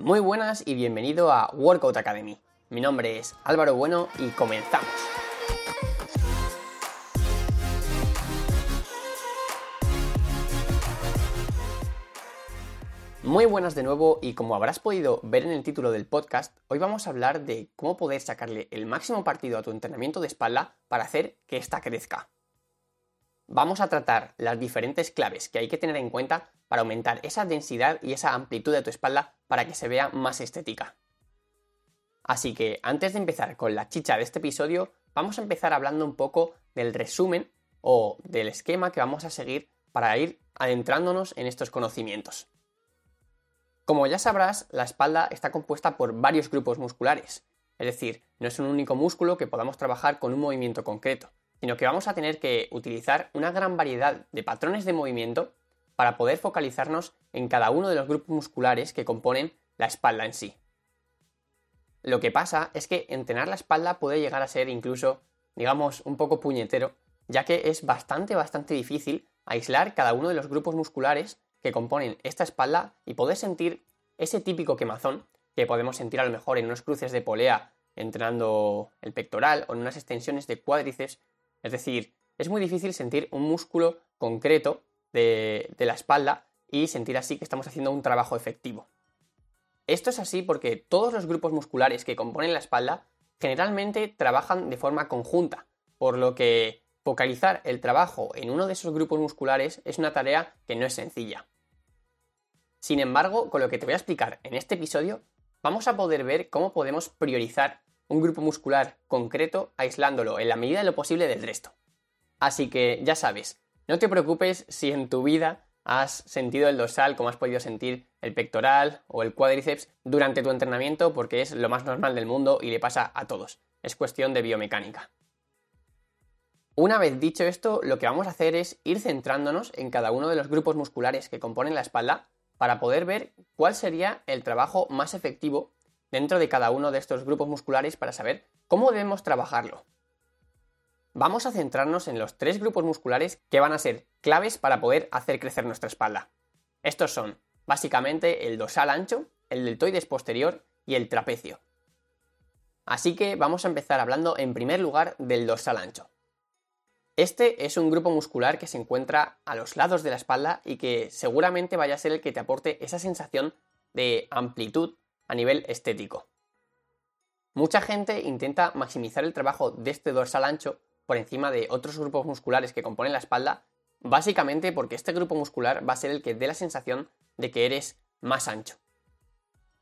Muy buenas y bienvenido a Workout Academy. Mi nombre es Álvaro Bueno y comenzamos. Muy buenas de nuevo y como habrás podido ver en el título del podcast, hoy vamos a hablar de cómo poder sacarle el máximo partido a tu entrenamiento de espalda para hacer que ésta crezca. Vamos a tratar las diferentes claves que hay que tener en cuenta para aumentar esa densidad y esa amplitud de tu espalda para que se vea más estética. Así que antes de empezar con la chicha de este episodio, vamos a empezar hablando un poco del resumen o del esquema que vamos a seguir para ir adentrándonos en estos conocimientos. Como ya sabrás, la espalda está compuesta por varios grupos musculares, es decir, no es un único músculo que podamos trabajar con un movimiento concreto, sino que vamos a tener que utilizar una gran variedad de patrones de movimiento para poder focalizarnos en cada uno de los grupos musculares que componen la espalda en sí. Lo que pasa es que entrenar la espalda puede llegar a ser incluso, digamos, un poco puñetero, ya que es bastante, bastante difícil aislar cada uno de los grupos musculares que componen esta espalda y poder sentir ese típico quemazón que podemos sentir a lo mejor en unos cruces de polea entrenando el pectoral o en unas extensiones de cuádriceps. Es decir, es muy difícil sentir un músculo concreto de, la espalda y sentir así que estamos haciendo un trabajo efectivo. Esto es así porque todos los grupos musculares que componen la espalda generalmente trabajan de forma conjunta, por lo que focalizar el trabajo en uno de esos grupos musculares es una tarea que no es sencilla. Sin embargo, con lo que te voy a explicar en este episodio, vamos a poder ver cómo podemos priorizar un grupo muscular concreto aislándolo en la medida de lo posible del resto. Así que ya sabes, no te preocupes si en tu vida has sentido el dorsal como has podido sentir el pectoral o el cuádriceps durante tu entrenamiento porque es lo más normal del mundo y le pasa a todos. Es cuestión de biomecánica. Una vez dicho esto, lo que vamos a hacer es ir centrándonos en cada uno de los grupos musculares que componen la espalda para poder ver cuál sería el trabajo más efectivo dentro de cada uno de estos grupos musculares para saber cómo debemos trabajarlo vamos a centrarnos en los tres grupos musculares que van a ser claves para poder hacer crecer nuestra espalda. Estos son, básicamente, el dorsal ancho, el deltoides posterior y el trapecio. Así que vamos a empezar hablando en primer lugar del dorsal ancho. Este es un grupo muscular que se encuentra a los lados de la espalda y que seguramente vaya a ser el que te aporte esa sensación de amplitud a nivel estético. Mucha gente intenta maximizar el trabajo de este dorsal ancho por encima de otros grupos musculares que componen la espalda, básicamente porque este grupo muscular va a ser el que dé la sensación de que eres más ancho.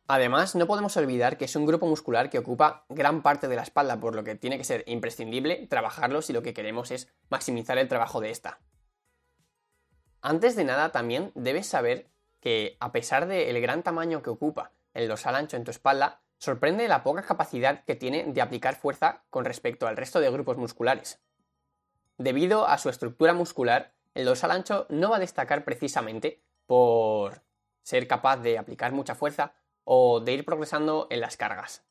Además, no podemos olvidar que es un grupo muscular que ocupa gran parte de la espalda, por lo que tiene que ser imprescindible trabajarlo si lo que queremos es maximizar el trabajo de esta. Antes de nada, también debes saber que, a pesar del gran tamaño que ocupa el dorsal ancho en tu espalda, sorprende la poca capacidad que tiene de aplicar fuerza con respecto al resto de grupos musculares. Debido a su estructura muscular, el dorsal ancho no va a destacar precisamente por ser capaz de aplicar mucha fuerza o de ir progresando en las cargas.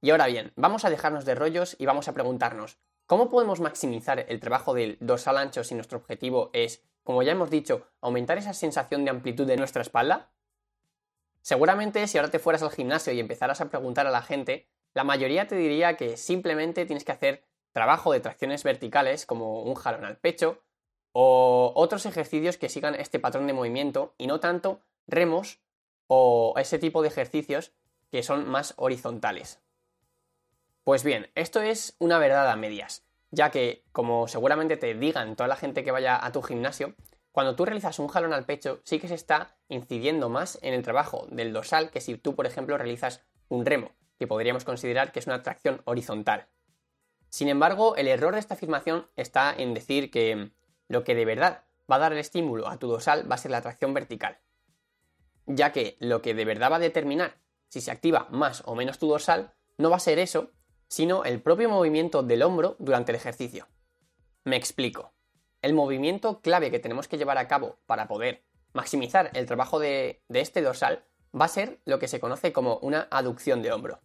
Y ahora bien, vamos a dejarnos de rollos y vamos a preguntarnos, ¿cómo podemos maximizar el trabajo del dorsal ancho si nuestro objetivo es, como ya hemos dicho, aumentar esa sensación de amplitud de nuestra espalda? Seguramente si ahora te fueras al gimnasio y empezaras a preguntar a la gente, la mayoría te diría que simplemente tienes que hacer trabajo de tracciones verticales como un jalón al pecho o otros ejercicios que sigan este patrón de movimiento y no tanto remos o ese tipo de ejercicios que son más horizontales. Pues bien, esto es una verdad a medias, ya que, como seguramente te digan toda la gente que vaya a tu gimnasio, cuando tú realizas un jalón al pecho, sí que se está incidiendo más en el trabajo del dorsal que si tú, por ejemplo, realizas un remo, que podríamos considerar que es una tracción horizontal. Sin embargo, el error de esta afirmación está en decir que lo que de verdad va a dar el estímulo a tu dorsal va a ser la tracción vertical, ya que lo que de verdad va a determinar si se activa más o menos tu dorsal no va a ser eso, sino el propio movimiento del hombro durante el ejercicio. Me explico. El movimiento clave que tenemos que llevar a cabo para poder maximizar el trabajo de, este dorsal va a ser lo que se conoce como una aducción de hombro.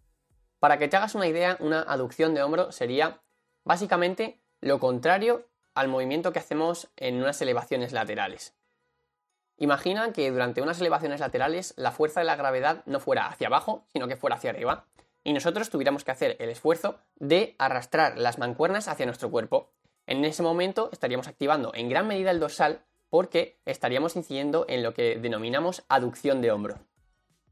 Para que te hagas una idea, una aducción de hombro sería básicamente lo contrario al movimiento que hacemos en unas elevaciones laterales. Imagina que durante unas elevaciones laterales la fuerza de la gravedad no fuera hacia abajo, sino que fuera hacia arriba, y nosotros tuviéramos que hacer el esfuerzo de arrastrar las mancuernas hacia nuestro cuerpo. En ese momento estaríamos activando en gran medida el dorsal porque estaríamos incidiendo en lo que denominamos aducción de hombro.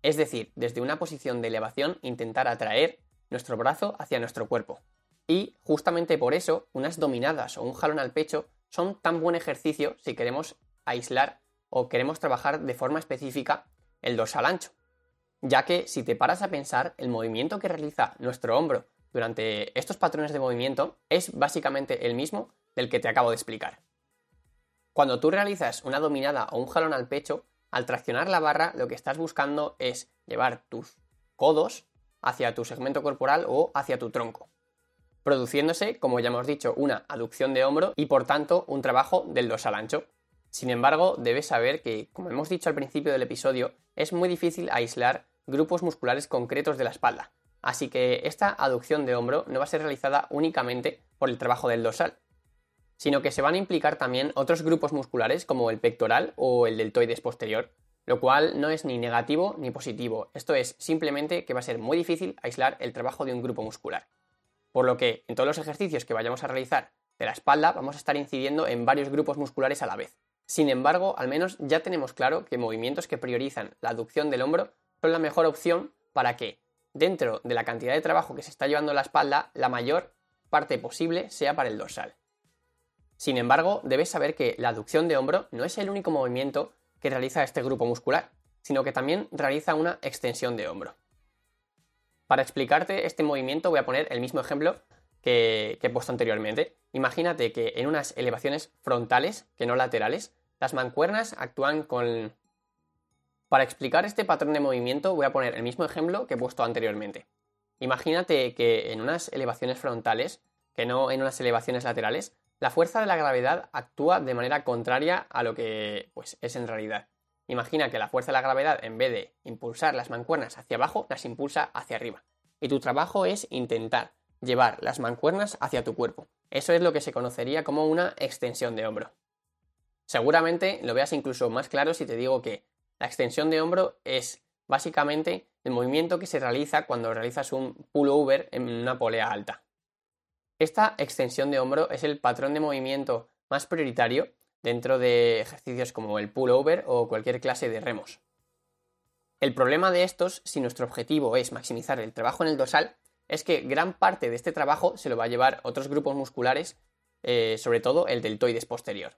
Es decir, desde una posición de elevación intentar atraer nuestro brazo hacia nuestro cuerpo. Y justamente por eso, unas dominadas o un jalón al pecho son tan buen ejercicio si queremos aislar o queremos trabajar de forma específica el dorsal ancho. Ya que si te paras a pensar, el movimiento que realiza nuestro hombro durante estos patrones de movimiento es básicamente el mismo del que te acabo de explicar. Cuando tú realizas una dominada o un jalón al pecho, al traccionar la barra lo que estás buscando es llevar tus codos hacia tu segmento corporal o hacia tu tronco, produciéndose, como ya hemos dicho, una aducción de hombro y por tanto un trabajo del dorsal ancho. Sin embargo, debes saber que, como hemos dicho al principio del episodio, es muy difícil aislar grupos musculares concretos de la espalda, así que esta aducción de hombro no va a ser realizada únicamente por el trabajo del dorsal, sino que se van a implicar también otros grupos musculares como el pectoral o el deltoides posterior, lo cual no es ni negativo ni positivo, esto es simplemente que va a ser muy difícil aislar el trabajo de un grupo muscular. Por lo que en todos los ejercicios que vayamos a realizar de la espalda vamos a estar incidiendo en varios grupos musculares a la vez. Sin embargo, al menos ya tenemos claro que movimientos que priorizan la aducción del hombro son la mejor opción para que, dentro de la cantidad de trabajo que se está llevando la espalda, la mayor parte posible sea para el dorsal. Sin embargo, debes saber que la aducción de hombro no es el único movimiento que realiza este grupo muscular, sino que también realiza una extensión de hombro. Para explicarte este movimiento voy a poner el mismo ejemplo que, he puesto anteriormente. Imagínate que en unas elevaciones frontales, que no laterales, las mancuernas actúan con... Para explicar este patrón de movimiento voy a poner el mismo ejemplo que he puesto anteriormente. Imagínate que en unas elevaciones frontales, que no en unas elevaciones laterales, la fuerza de la gravedad actúa de manera contraria a lo que pues, es en realidad. Imagina que la fuerza de la gravedad, en vez de impulsar las mancuernas hacia abajo, las impulsa hacia arriba. Y tu trabajo es intentar llevar las mancuernas hacia tu cuerpo. Eso es lo que se conocería como una extensión de hombro. Seguramente lo veas incluso más claro si te digo que la extensión de hombro es básicamente el movimiento que se realiza cuando realizas un pullover en una polea alta. Esta extensión de hombro es el patrón de movimiento más prioritario dentro de ejercicios como el pullover o cualquier clase de remos. El problema de estos, si nuestro objetivo es maximizar el trabajo en el dorsal, es que gran parte de este trabajo se lo va a llevar otros grupos musculares, eh, sobre todo el deltoides posterior.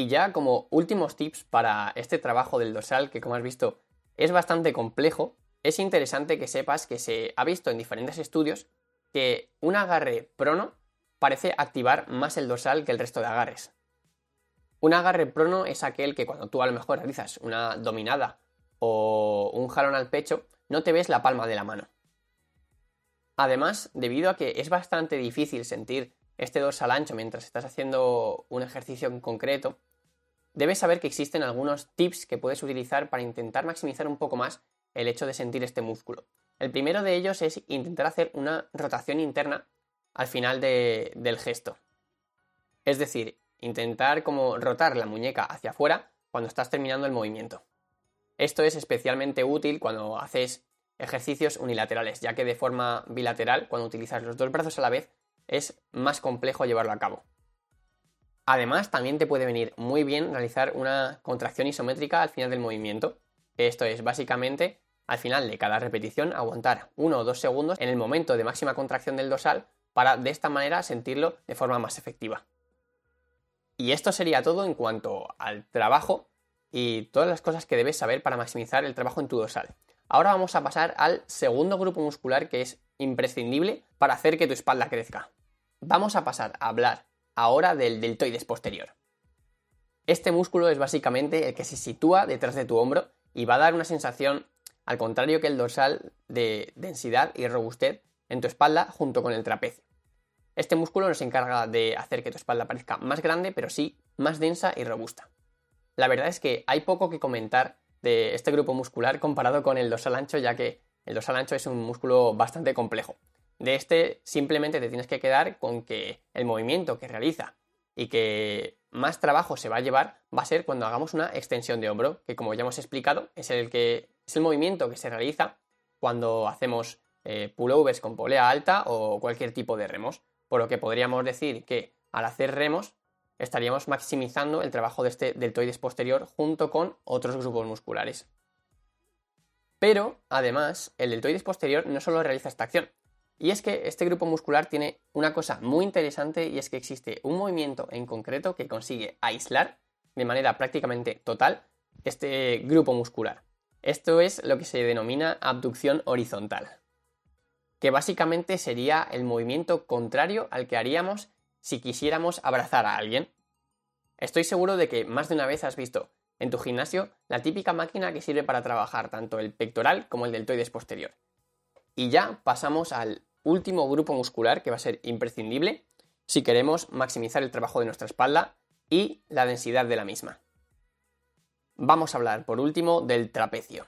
Y ya como últimos tips para este trabajo del dorsal, que como has visto es bastante complejo, es interesante que sepas que se ha visto en diferentes estudios que un agarre prono parece activar más el dorsal que el resto de agarres. Un agarre prono es aquel que cuando tú a lo mejor realizas una dominada o un jalón al pecho, no te ves la palma de la mano. Además, debido a que es bastante difícil sentir este dorsal ancho mientras estás haciendo un ejercicio en concreto, debes saber que existen algunos tips que puedes utilizar para intentar maximizar un poco más el hecho de sentir este músculo. El primero de ellos es intentar hacer una rotación interna al final del gesto. Es decir, intentar como rotar la muñeca hacia afuera cuando estás terminando el movimiento. Esto es especialmente útil cuando haces ejercicios unilaterales, ya que de forma bilateral, cuando utilizas los dos brazos a la vez, es más complejo llevarlo a cabo. Además, también te puede venir muy bien realizar una contracción isométrica al final del movimiento. Esto es básicamente al final de cada repetición aguantar uno o dos segundos en el momento de máxima contracción del dorsal para de esta manera sentirlo de forma más efectiva. Y esto sería todo en cuanto al trabajo y todas las cosas que debes saber para maximizar el trabajo en tu dorsal. Ahora vamos a pasar al segundo grupo muscular que es imprescindible para hacer que tu espalda crezca. Vamos a pasar a hablar ahora del deltoides posterior. Este músculo es básicamente el que se sitúa detrás de tu hombro y va a dar una sensación al contrario que el dorsal de densidad y robustez en tu espalda junto con el trapecio. Este músculo nos encarga de hacer que tu espalda parezca más grande, pero sí más densa y robusta. La verdad es que hay poco que comentar de este grupo muscular comparado con el dorsal ancho, ya que el dorsal ancho es un músculo bastante complejo. De este simplemente te tienes que quedar con que el movimiento que realiza y que más trabajo se va a llevar va a ser cuando hagamos una extensión de hombro, que como ya hemos explicado, es el, que, es el movimiento que se realiza cuando hacemos eh, pullovers con polea alta o cualquier tipo de remos. Por lo que podríamos decir que al hacer remos estaríamos maximizando el trabajo de este deltoides posterior junto con otros grupos musculares. Pero, además, el deltoides posterior no solo realiza esta acción, y es que este grupo muscular tiene una cosa muy interesante y es que existe un movimiento en concreto que consigue aislar de manera prácticamente total este grupo muscular. Esto es lo que se denomina abducción horizontal, que básicamente sería el movimiento contrario al que haríamos si quisiéramos abrazar a alguien. Estoy seguro de que más de una vez has visto en tu gimnasio la típica máquina que sirve para trabajar tanto el pectoral como el deltoides posterior. Y ya pasamos al último grupo muscular que va a ser imprescindible si queremos maximizar el trabajo de nuestra espalda y la densidad de la misma. Vamos a hablar por último del trapecio.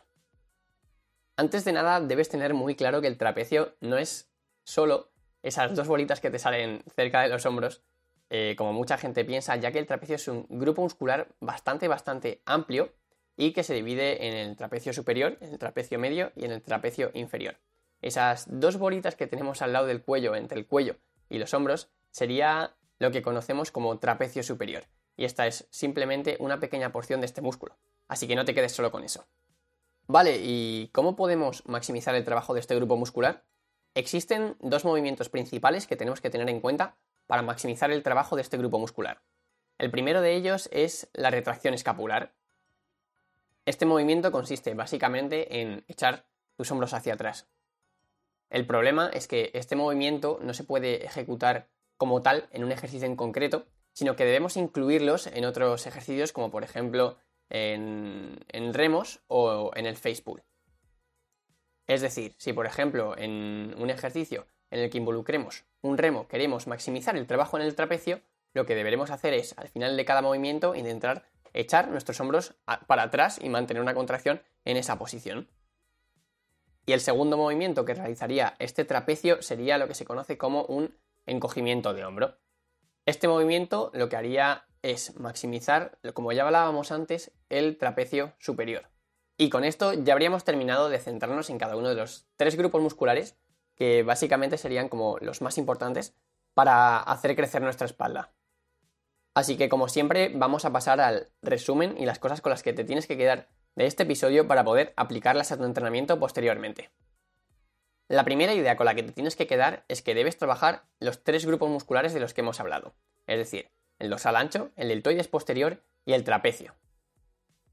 Antes de nada debes tener muy claro que el trapecio no es solo esas dos bolitas que te salen cerca de los hombros, eh, como mucha gente piensa, ya que el trapecio es un grupo muscular bastante, bastante amplio y que se divide en el trapecio superior, en el trapecio medio y en el trapecio inferior esas dos bolitas que tenemos al lado del cuello, entre el cuello y los hombros, sería lo que conocemos como trapecio superior. Y esta es simplemente una pequeña porción de este músculo. Así que no te quedes solo con eso. Vale, ¿y cómo podemos maximizar el trabajo de este grupo muscular? Existen dos movimientos principales que tenemos que tener en cuenta para maximizar el trabajo de este grupo muscular. El primero de ellos es la retracción escapular. Este movimiento consiste básicamente en echar tus hombros hacia atrás, el problema es que este movimiento no se puede ejecutar como tal en un ejercicio en concreto, sino que debemos incluirlos en otros ejercicios como por ejemplo en, remos o en el face pull. Es decir, si por ejemplo en un ejercicio en el que involucremos un remo queremos maximizar el trabajo en el trapecio, lo que deberemos hacer es al final de cada movimiento intentar echar nuestros hombros para atrás y mantener una contracción en esa posición. Y el segundo movimiento que realizaría este trapecio sería lo que se conoce como un encogimiento de hombro. Este movimiento lo que haría es maximizar, como ya hablábamos antes, el trapecio superior. Y con esto ya habríamos terminado de centrarnos en cada uno de los tres grupos musculares que básicamente serían como los más importantes para hacer crecer nuestra espalda. Así que como siempre vamos a pasar al resumen y las cosas con las que te tienes que quedar de este episodio para poder aplicarlas a tu entrenamiento posteriormente. La primera idea con la que te tienes que quedar es que debes trabajar los tres grupos musculares de los que hemos hablado, es decir, el dorsal ancho, el deltoides posterior y el trapecio.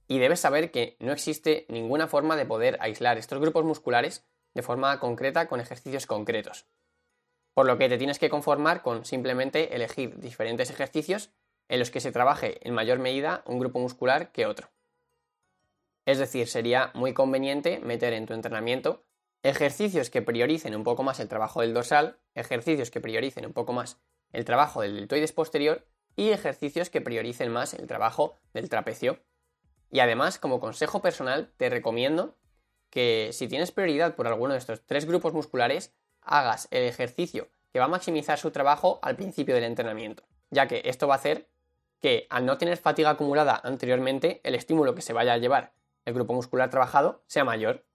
Y debes saber que no existe ninguna forma de poder aislar estos grupos musculares de forma concreta con ejercicios concretos. Por lo que te tienes que conformar con simplemente elegir diferentes ejercicios en los que se trabaje en mayor medida un grupo muscular que otro. Es decir, sería muy conveniente meter en tu entrenamiento ejercicios que prioricen un poco más el trabajo del dorsal, ejercicios que prioricen un poco más el trabajo del deltoides posterior y ejercicios que prioricen más el trabajo del trapecio. Y además, como consejo personal, te recomiendo que si tienes prioridad por alguno de estos tres grupos musculares, hagas el ejercicio que va a maximizar su trabajo al principio del entrenamiento, ya que esto va a hacer que al no tener fatiga acumulada anteriormente, el estímulo que se vaya a llevar el grupo muscular trabajado sea mayor.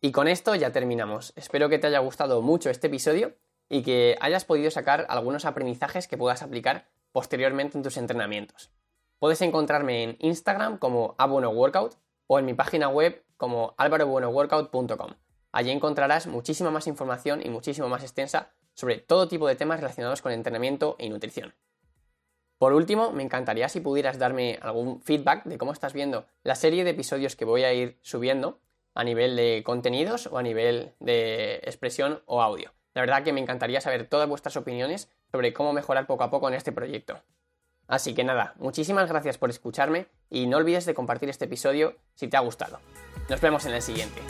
Y con esto ya terminamos. Espero que te haya gustado mucho este episodio y que hayas podido sacar algunos aprendizajes que puedas aplicar posteriormente en tus entrenamientos. Puedes encontrarme en Instagram como workout o en mi página web como alvarobuenoworkout.com. Allí encontrarás muchísima más información y muchísimo más extensa sobre todo tipo de temas relacionados con entrenamiento y nutrición. Por último, me encantaría si pudieras darme algún feedback de cómo estás viendo la serie de episodios que voy a ir subiendo a nivel de contenidos o a nivel de expresión o audio. La verdad que me encantaría saber todas vuestras opiniones sobre cómo mejorar poco a poco en este proyecto. Así que nada, muchísimas gracias por escucharme y no olvides de compartir este episodio si te ha gustado. Nos vemos en el siguiente.